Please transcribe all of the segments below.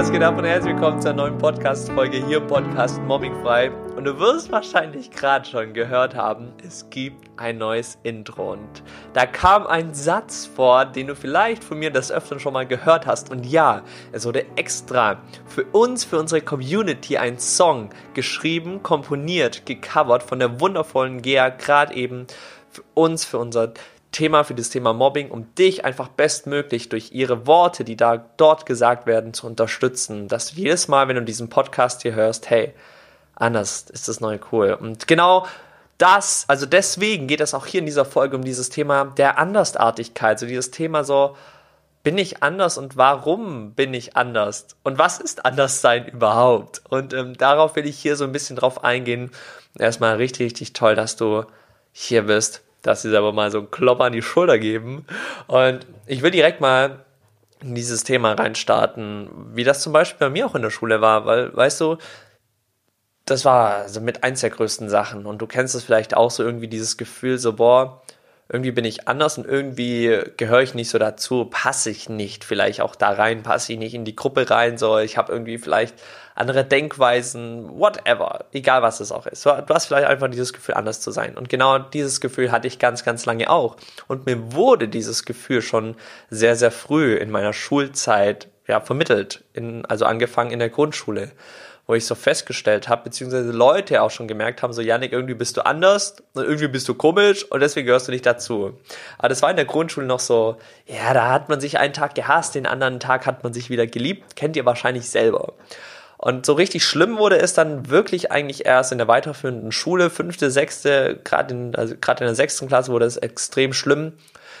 Was geht ab und herzlich willkommen zur neuen Podcast-Folge hier im Podcast Mobbingfrei. Und du wirst wahrscheinlich gerade schon gehört haben, es gibt ein neues Intro. Und da kam ein Satz vor, den du vielleicht von mir das öfter schon mal gehört hast. Und ja, es wurde extra für uns, für unsere Community ein Song geschrieben, komponiert, gecovert von der wundervollen Gea, gerade eben für uns, für unser Thema, für das Thema Mobbing, um dich einfach bestmöglich durch ihre Worte, die da dort gesagt werden, zu unterstützen. Dass du jedes Mal, wenn du diesen Podcast hier hörst, hey, anders ist das neue cool. Und genau das, also deswegen geht es auch hier in dieser Folge um dieses Thema der Andersartigkeit, so dieses Thema so, bin ich anders und warum bin ich anders? Und was ist Anderssein überhaupt? Und ähm, darauf will ich hier so ein bisschen drauf eingehen. Erstmal richtig, richtig toll, dass du hier bist dass sie aber mal so einen Klopper an die Schulter geben. Und ich will direkt mal in dieses Thema reinstarten, wie das zum Beispiel bei mir auch in der Schule war, weil, weißt du, das war also mit eins der größten Sachen. Und du kennst es vielleicht auch so irgendwie dieses Gefühl, so, boah, irgendwie bin ich anders und irgendwie gehöre ich nicht so dazu, passe ich nicht vielleicht auch da rein, passe ich nicht in die Gruppe rein, so ich habe irgendwie vielleicht andere Denkweisen, whatever, egal was es auch ist. Du hast vielleicht einfach dieses Gefühl, anders zu sein. Und genau dieses Gefühl hatte ich ganz, ganz lange auch. Und mir wurde dieses Gefühl schon sehr, sehr früh in meiner Schulzeit ja, vermittelt, in, also angefangen in der Grundschule wo ich so festgestellt habe, beziehungsweise Leute auch schon gemerkt haben, so Yannick, irgendwie bist du anders und irgendwie bist du komisch und deswegen gehörst du nicht dazu. Aber das war in der Grundschule noch so, ja, da hat man sich einen Tag gehasst, den anderen Tag hat man sich wieder geliebt, kennt ihr wahrscheinlich selber. Und so richtig schlimm wurde es dann wirklich eigentlich erst in der weiterführenden Schule, fünfte, sechste, gerade in, also in der sechsten Klasse wurde es extrem schlimm,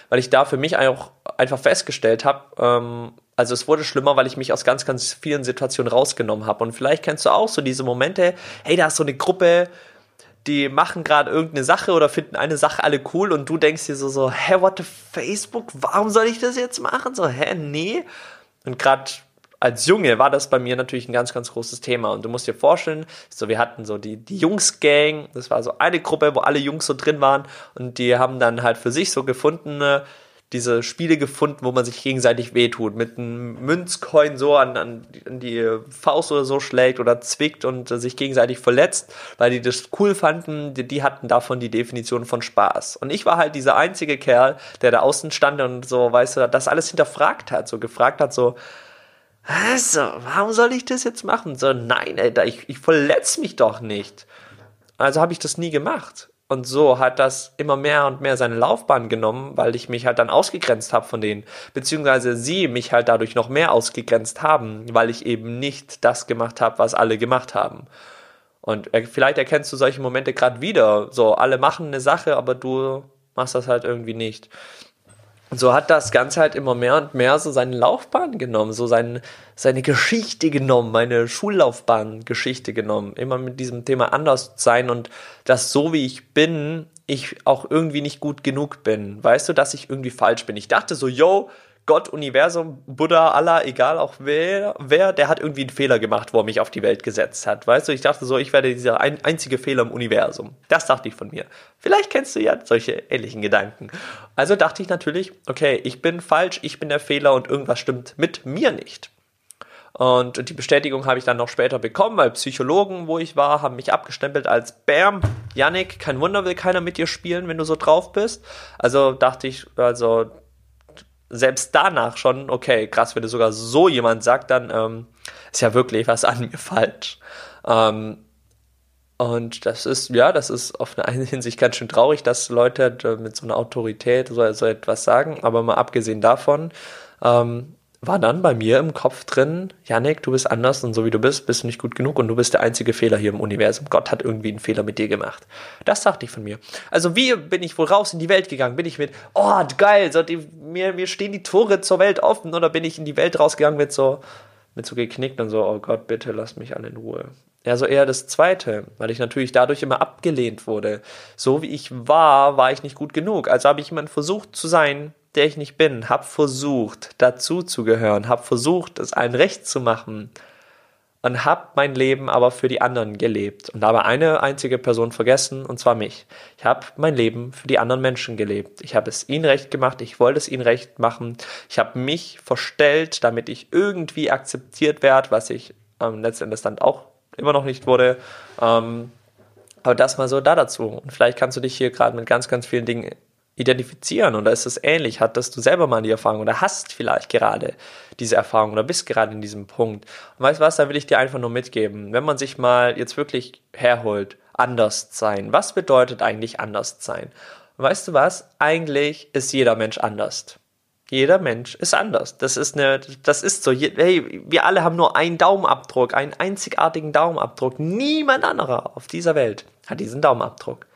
weil ich da für mich auch einfach festgestellt habe, ähm, also es wurde schlimmer, weil ich mich aus ganz, ganz vielen Situationen rausgenommen habe. Und vielleicht kennst du auch so diese Momente, hey, da ist so eine Gruppe, die machen gerade irgendeine Sache oder finden eine Sache alle cool und du denkst dir so, so, hä, what the Facebook, warum soll ich das jetzt machen? So, hä, nee. Und gerade als Junge war das bei mir natürlich ein ganz, ganz großes Thema. Und du musst dir vorstellen, so wir hatten so die, die Jungs-Gang, das war so eine Gruppe, wo alle Jungs so drin waren und die haben dann halt für sich so gefunden, diese Spiele gefunden, wo man sich gegenseitig wehtut, mit einem Münzcoin so an, an, die Faust oder so schlägt oder zwickt und äh, sich gegenseitig verletzt, weil die das cool fanden, die, die, hatten davon die Definition von Spaß. Und ich war halt dieser einzige Kerl, der da außen stand und so, weißt du, das alles hinterfragt hat, so gefragt hat, so, also, warum soll ich das jetzt machen? So, nein, Alter, ich, ich verletze mich doch nicht. Also habe ich das nie gemacht. Und so hat das immer mehr und mehr seine Laufbahn genommen, weil ich mich halt dann ausgegrenzt habe von denen. Beziehungsweise sie mich halt dadurch noch mehr ausgegrenzt haben, weil ich eben nicht das gemacht habe, was alle gemacht haben. Und vielleicht erkennst du solche Momente gerade wieder. So, alle machen eine Sache, aber du machst das halt irgendwie nicht. So hat das Ganze halt immer mehr und mehr so seine Laufbahn genommen, so sein, seine Geschichte genommen, meine Schullaufbahn-Geschichte genommen. Immer mit diesem Thema anders sein und dass so wie ich bin, ich auch irgendwie nicht gut genug bin. Weißt du, dass ich irgendwie falsch bin. Ich dachte so, yo, Gott, Universum, Buddha, Allah, egal auch wer, wer, der hat irgendwie einen Fehler gemacht, wo er mich auf die Welt gesetzt hat. Weißt du, ich dachte so, ich werde dieser ein, einzige Fehler im Universum. Das dachte ich von mir. Vielleicht kennst du ja solche ähnlichen Gedanken. Also dachte ich natürlich, okay, ich bin falsch, ich bin der Fehler und irgendwas stimmt mit mir nicht. Und die Bestätigung habe ich dann noch später bekommen, weil Psychologen, wo ich war, haben mich abgestempelt als Bam, Yannick, kein Wunder will keiner mit dir spielen, wenn du so drauf bist. Also dachte ich, also selbst danach schon, okay, krass, wenn du sogar so jemand sagt, dann ähm, ist ja wirklich was an mir falsch. Ähm, und das ist, ja, das ist auf eine Hinsicht ganz schön traurig, dass Leute äh, mit so einer Autorität so, so etwas sagen. Aber mal abgesehen davon, ähm, war dann bei mir im Kopf drin, Janik, du bist anders und so wie du bist, bist du nicht gut genug und du bist der einzige Fehler hier im Universum. Gott hat irgendwie einen Fehler mit dir gemacht. Das dachte ich von mir. Also wie bin ich wohl raus in die Welt gegangen? Bin ich mit, oh geil, so die, mir, mir stehen die Tore zur Welt offen oder bin ich in die Welt rausgegangen mit so, mit so geknickt und so, oh Gott, bitte lass mich alle in Ruhe. Ja, so eher das Zweite, weil ich natürlich dadurch immer abgelehnt wurde. So wie ich war, war ich nicht gut genug. Also habe ich jemand versucht zu sein, der ich nicht bin, habe versucht, dazu zu gehören, habe versucht, es allen recht zu machen. und habe mein Leben aber für die anderen gelebt und habe eine einzige Person vergessen und zwar mich. Ich habe mein Leben für die anderen Menschen gelebt. Ich habe es ihnen recht gemacht, ich wollte es ihnen recht machen. Ich habe mich verstellt, damit ich irgendwie akzeptiert werde, was ich ähm, letztendlich dann auch immer noch nicht wurde. Ähm, aber das mal so da dazu. Und vielleicht kannst du dich hier gerade mit ganz, ganz vielen Dingen identifizieren oder ist es ähnlich? Hattest du selber mal die Erfahrung oder hast vielleicht gerade diese Erfahrung oder bist gerade in diesem Punkt? Und weißt du was, da will ich dir einfach nur mitgeben. Wenn man sich mal jetzt wirklich herholt, anders sein. Was bedeutet eigentlich anders sein? Und weißt du was? Eigentlich ist jeder Mensch anders. Jeder Mensch ist anders. Das ist eine, das ist so. Hey, wir alle haben nur einen Daumenabdruck, einen einzigartigen Daumenabdruck. Niemand anderer auf dieser Welt hat diesen Daumenabdruck.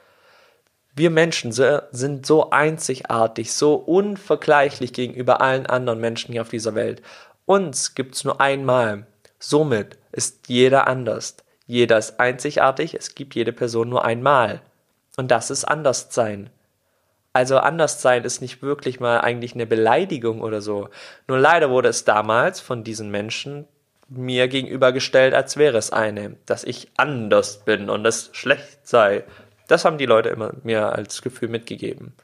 Wir Menschen sind so einzigartig, so unvergleichlich gegenüber allen anderen Menschen hier auf dieser Welt. Uns gibt's nur einmal. Somit ist jeder anders. Jeder ist einzigartig, es gibt jede Person nur einmal. Und das ist Anderssein. Also Anderssein ist nicht wirklich mal eigentlich eine Beleidigung oder so. Nur leider wurde es damals von diesen Menschen mir gegenübergestellt, als wäre es eine, dass ich anders bin und es schlecht sei. Das haben die Leute immer mir als Gefühl mitgegeben.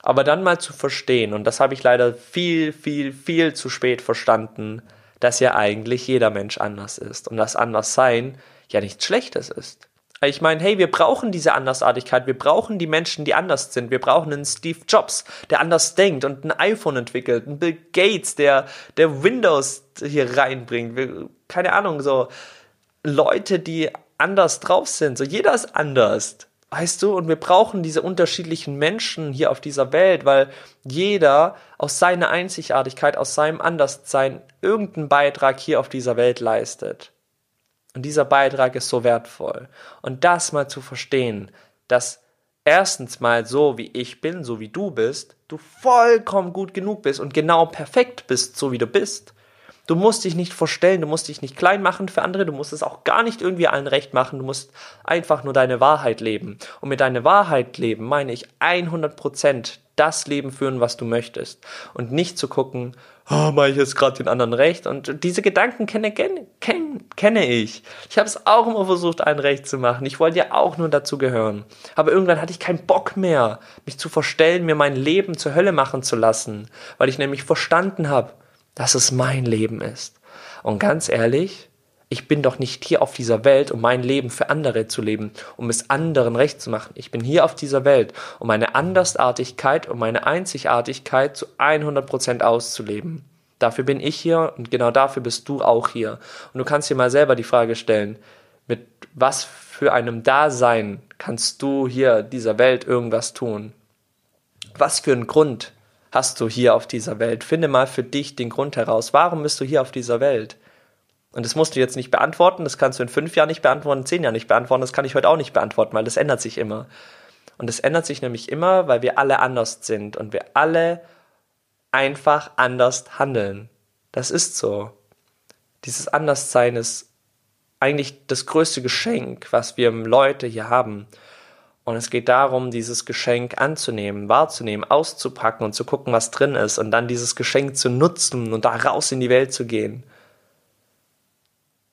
Aber dann mal zu verstehen, und das habe ich leider viel, viel, viel zu spät verstanden, dass ja eigentlich jeder Mensch anders ist und dass Anderssein ja nichts Schlechtes ist. Ich meine, hey, wir brauchen diese Andersartigkeit, wir brauchen die Menschen, die anders sind, wir brauchen einen Steve Jobs, der anders denkt und ein iPhone entwickelt, einen Bill Gates, der, der Windows hier reinbringt, keine Ahnung, so Leute, die anders drauf sind. So jeder ist anders. Weißt du, und wir brauchen diese unterschiedlichen Menschen hier auf dieser Welt, weil jeder aus seiner Einzigartigkeit, aus seinem Anderssein irgendeinen Beitrag hier auf dieser Welt leistet. Und dieser Beitrag ist so wertvoll. Und das mal zu verstehen, dass erstens mal so wie ich bin, so wie du bist, du vollkommen gut genug bist und genau perfekt bist, so wie du bist. Du musst dich nicht verstellen, du musst dich nicht klein machen für andere, du musst es auch gar nicht irgendwie allen recht machen, du musst einfach nur deine Wahrheit leben. Und mit deiner Wahrheit leben meine ich 100% das Leben führen, was du möchtest. Und nicht zu gucken, oh, mache ich jetzt gerade den anderen recht. Und diese Gedanken kenne, kenne, kenne ich. Ich habe es auch immer versucht, allen recht zu machen. Ich wollte ja auch nur dazu gehören. Aber irgendwann hatte ich keinen Bock mehr, mich zu verstellen, mir mein Leben zur Hölle machen zu lassen, weil ich nämlich verstanden habe, dass es mein Leben ist. Und ganz ehrlich, ich bin doch nicht hier auf dieser Welt, um mein Leben für andere zu leben, um es anderen recht zu machen. Ich bin hier auf dieser Welt, um meine Andersartigkeit und meine Einzigartigkeit zu 100% auszuleben. Dafür bin ich hier und genau dafür bist du auch hier. Und du kannst dir mal selber die Frage stellen, mit was für einem Dasein kannst du hier dieser Welt irgendwas tun? Was für einen Grund hast du hier auf dieser Welt? Finde mal für dich den Grund heraus. Warum bist du hier auf dieser Welt? Und das musst du jetzt nicht beantworten, das kannst du in fünf Jahren nicht beantworten, in zehn Jahren nicht beantworten, das kann ich heute auch nicht beantworten, weil das ändert sich immer. Und das ändert sich nämlich immer, weil wir alle anders sind und wir alle einfach anders handeln. Das ist so. Dieses Anderssein ist eigentlich das größte Geschenk, was wir Leute hier haben. Und es geht darum, dieses Geschenk anzunehmen, wahrzunehmen, auszupacken und zu gucken, was drin ist und dann dieses Geschenk zu nutzen und da raus in die Welt zu gehen.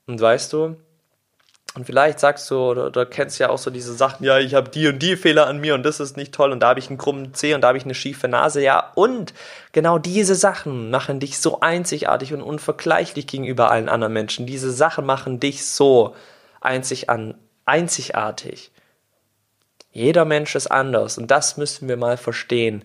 Und weißt du, und vielleicht sagst du oder, oder kennst ja auch so diese Sachen, ja, ich habe die und die Fehler an mir und das ist nicht toll und da habe ich einen krummen Zeh und da habe ich eine schiefe Nase. Ja, und genau diese Sachen machen dich so einzigartig und unvergleichlich gegenüber allen anderen Menschen. Diese Sachen machen dich so einzig an, einzigartig. Jeder Mensch ist anders und das müssen wir mal verstehen.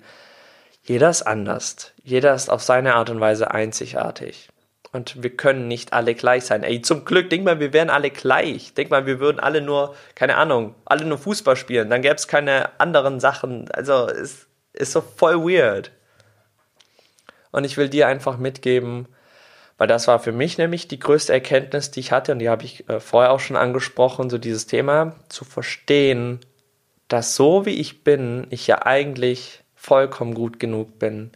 Jeder ist anders. Jeder ist auf seine Art und Weise einzigartig. Und wir können nicht alle gleich sein. Ey, zum Glück, denk mal, wir wären alle gleich. Denk mal, wir würden alle nur, keine Ahnung, alle nur Fußball spielen. Dann gäbe es keine anderen Sachen. Also, es ist so voll weird. Und ich will dir einfach mitgeben, weil das war für mich nämlich die größte Erkenntnis, die ich hatte, und die habe ich äh, vorher auch schon angesprochen, so dieses Thema zu verstehen, dass so wie ich bin, ich ja eigentlich vollkommen gut genug bin.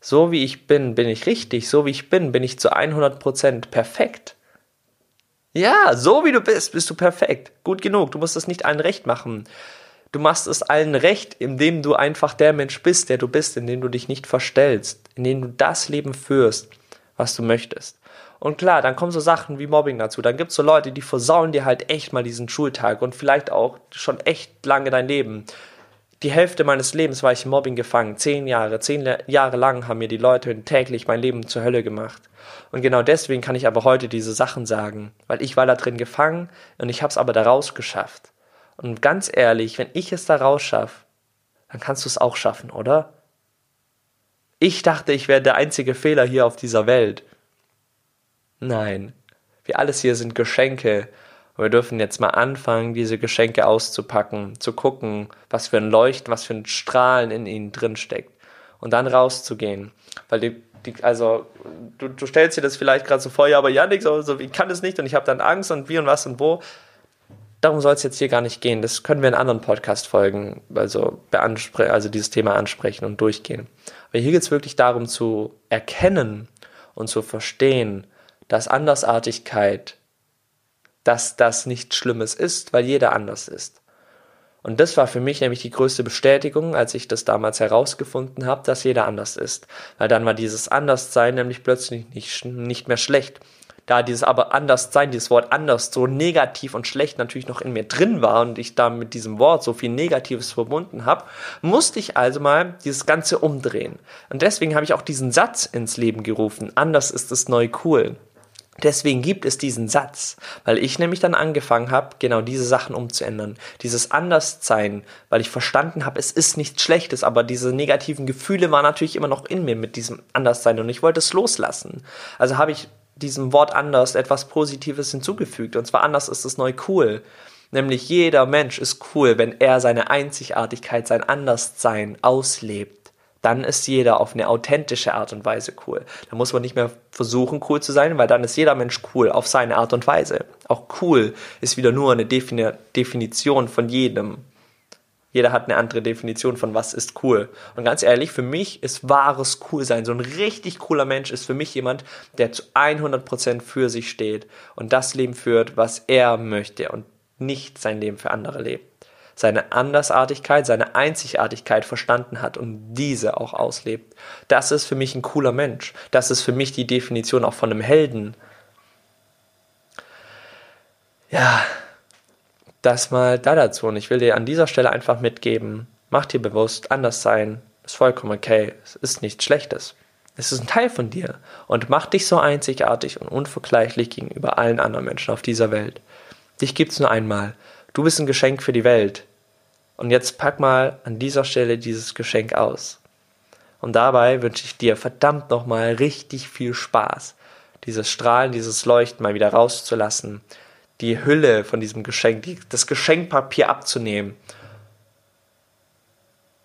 So wie ich bin, bin ich richtig. So wie ich bin, bin ich zu 100% perfekt. Ja, so wie du bist, bist du perfekt. Gut genug. Du musst es nicht allen recht machen. Du machst es allen recht, indem du einfach der Mensch bist, der du bist, indem du dich nicht verstellst, indem du das Leben führst, was du möchtest. Und klar, dann kommen so Sachen wie Mobbing dazu. Dann gibt es so Leute, die versauen dir halt echt mal diesen Schultag und vielleicht auch schon echt lange dein Leben. Die Hälfte meines Lebens war ich im Mobbing gefangen. Zehn Jahre, zehn Jahre lang haben mir die Leute täglich mein Leben zur Hölle gemacht. Und genau deswegen kann ich aber heute diese Sachen sagen, weil ich war da drin gefangen und ich habe es aber da rausgeschafft. Und ganz ehrlich, wenn ich es da rausschaffe, dann kannst du es auch schaffen, oder? Ich dachte, ich wäre der einzige Fehler hier auf dieser Welt. Nein, wir alles hier sind Geschenke. Und wir dürfen jetzt mal anfangen, diese Geschenke auszupacken, zu gucken, was für ein Leuchten, was für ein Strahlen in ihnen drin steckt. Und dann rauszugehen. Weil die, die also, du, du stellst dir das vielleicht gerade so vor, ja, aber Janik, so, so, ich kann das nicht und ich habe dann Angst und wie und was und wo. Darum soll es jetzt hier gar nicht gehen. Das können wir in anderen Podcast-Folgen also, also dieses Thema ansprechen und durchgehen. Aber hier geht es wirklich darum zu erkennen und zu verstehen, dass Andersartigkeit, dass das nichts Schlimmes ist, weil jeder anders ist. Und das war für mich nämlich die größte Bestätigung, als ich das damals herausgefunden habe, dass jeder anders ist. Weil dann war dieses Anderssein nämlich plötzlich nicht, nicht mehr schlecht, da dieses aber anders sein, dieses Wort anders so negativ und schlecht natürlich noch in mir drin war und ich da mit diesem Wort so viel Negatives verbunden habe, musste ich also mal dieses Ganze umdrehen. Und deswegen habe ich auch diesen Satz ins Leben gerufen. Anders ist es neu cool. Deswegen gibt es diesen Satz, weil ich nämlich dann angefangen habe, genau diese Sachen umzuändern. Dieses Anderssein, weil ich verstanden habe, es ist nichts Schlechtes, aber diese negativen Gefühle waren natürlich immer noch in mir mit diesem Anderssein und ich wollte es loslassen. Also habe ich diesem Wort anders etwas Positives hinzugefügt. Und zwar anders ist es neu cool. Nämlich jeder Mensch ist cool, wenn er seine Einzigartigkeit, sein Anderssein auslebt. Dann ist jeder auf eine authentische Art und Weise cool. Da muss man nicht mehr versuchen, cool zu sein, weil dann ist jeder Mensch cool auf seine Art und Weise. Auch cool ist wieder nur eine Definition von jedem. Jeder hat eine andere Definition von was ist cool. Und ganz ehrlich, für mich ist wahres Coolsein. So ein richtig cooler Mensch ist für mich jemand, der zu 100% für sich steht und das Leben führt, was er möchte und nicht sein Leben für andere lebt. Seine Andersartigkeit, seine Einzigartigkeit verstanden hat und diese auch auslebt. Das ist für mich ein cooler Mensch. Das ist für mich die Definition auch von einem Helden. Ja, das mal da dazu. Und ich will dir an dieser Stelle einfach mitgeben, mach dir bewusst, anders sein ist vollkommen okay. Es ist nichts Schlechtes. Es ist ein Teil von dir und mach dich so einzigartig und unvergleichlich gegenüber allen anderen Menschen auf dieser Welt. Dich gibt's nur einmal. Du bist ein Geschenk für die Welt. Und jetzt pack mal an dieser Stelle dieses Geschenk aus. Und dabei wünsche ich dir verdammt nochmal richtig viel Spaß, dieses Strahlen, dieses Leuchten mal wieder rauszulassen, die Hülle von diesem Geschenk, die, das Geschenkpapier abzunehmen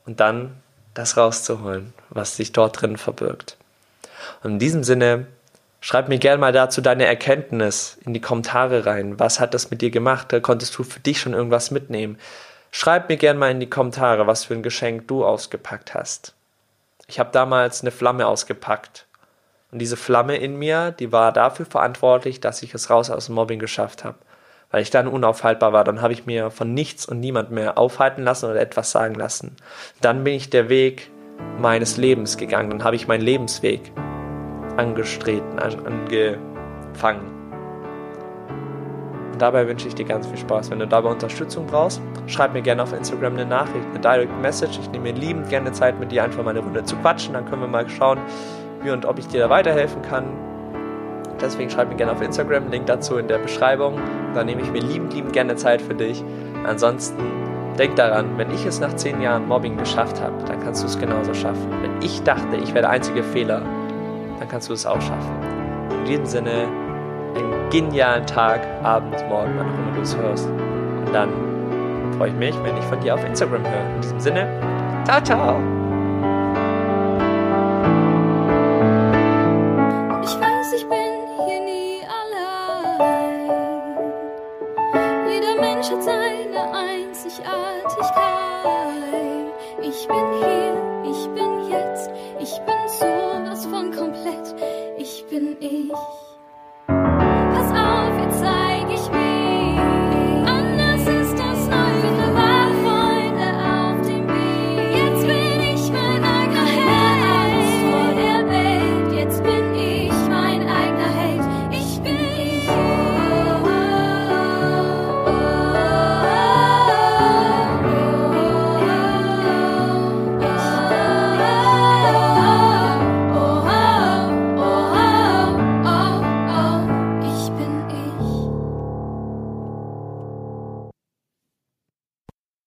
und dann das rauszuholen, was sich dort drin verbirgt. Und in diesem Sinne, schreib mir gerne mal dazu deine Erkenntnis in die Kommentare rein. Was hat das mit dir gemacht? Konntest du für dich schon irgendwas mitnehmen? Schreib mir gerne mal in die Kommentare, was für ein Geschenk du ausgepackt hast. Ich habe damals eine Flamme ausgepackt und diese Flamme in mir, die war dafür verantwortlich, dass ich es raus aus dem Mobbing geschafft habe. Weil ich dann unaufhaltbar war. Dann habe ich mir von nichts und niemand mehr aufhalten lassen oder etwas sagen lassen. Dann bin ich der Weg meines Lebens gegangen. Dann habe ich meinen Lebensweg angestreten, angefangen. Und dabei wünsche ich dir ganz viel Spaß. Wenn du dabei Unterstützung brauchst, schreib mir gerne auf Instagram eine Nachricht, eine Direct Message. Ich nehme mir liebend gerne Zeit, mit dir einfach mal eine Runde zu quatschen. Dann können wir mal schauen, wie und ob ich dir da weiterhelfen kann. Deswegen schreib mir gerne auf Instagram, Link dazu in der Beschreibung. Da nehme ich mir liebend, liebend gerne Zeit für dich. Ansonsten denk daran, wenn ich es nach zehn Jahren Mobbing geschafft habe, dann kannst du es genauso schaffen. Wenn ich dachte, ich wäre der einzige Fehler, dann kannst du es auch schaffen. In diesem Sinne, einen genialen Tag, Abend, Morgen, wann auch immer du es hörst. Und dann freue ich mich, wenn ich von dir auf Instagram höre. In diesem Sinne, ciao, ciao!